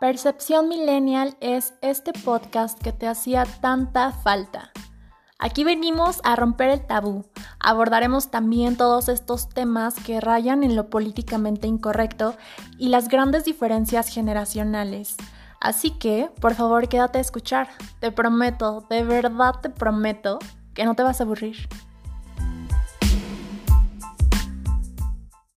Percepción Millennial es este podcast que te hacía tanta falta. Aquí venimos a romper el tabú. Abordaremos también todos estos temas que rayan en lo políticamente incorrecto y las grandes diferencias generacionales. Así que, por favor, quédate a escuchar. Te prometo, de verdad te prometo, que no te vas a aburrir.